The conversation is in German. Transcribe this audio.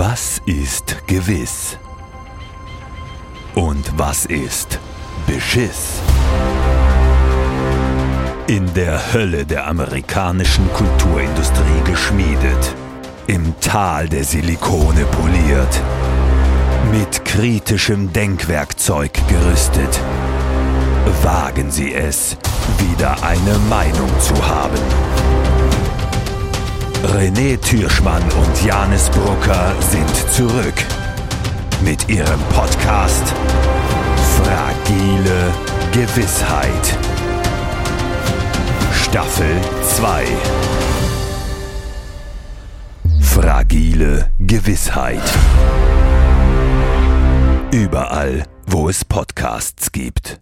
Was ist gewiss? Und was ist Beschiss? In der Hölle der amerikanischen Kulturindustrie geschmiedet, im Tal der Silikone poliert, mit kritischem Denkwerkzeug gerüstet, wagen Sie es, wieder eine Meinung zu haben. René Türschmann und Janis Brucker sind zurück mit ihrem Podcast Fragile Gewissheit. Staffel 2 Fragile Gewissheit. Überall, wo es Podcasts gibt.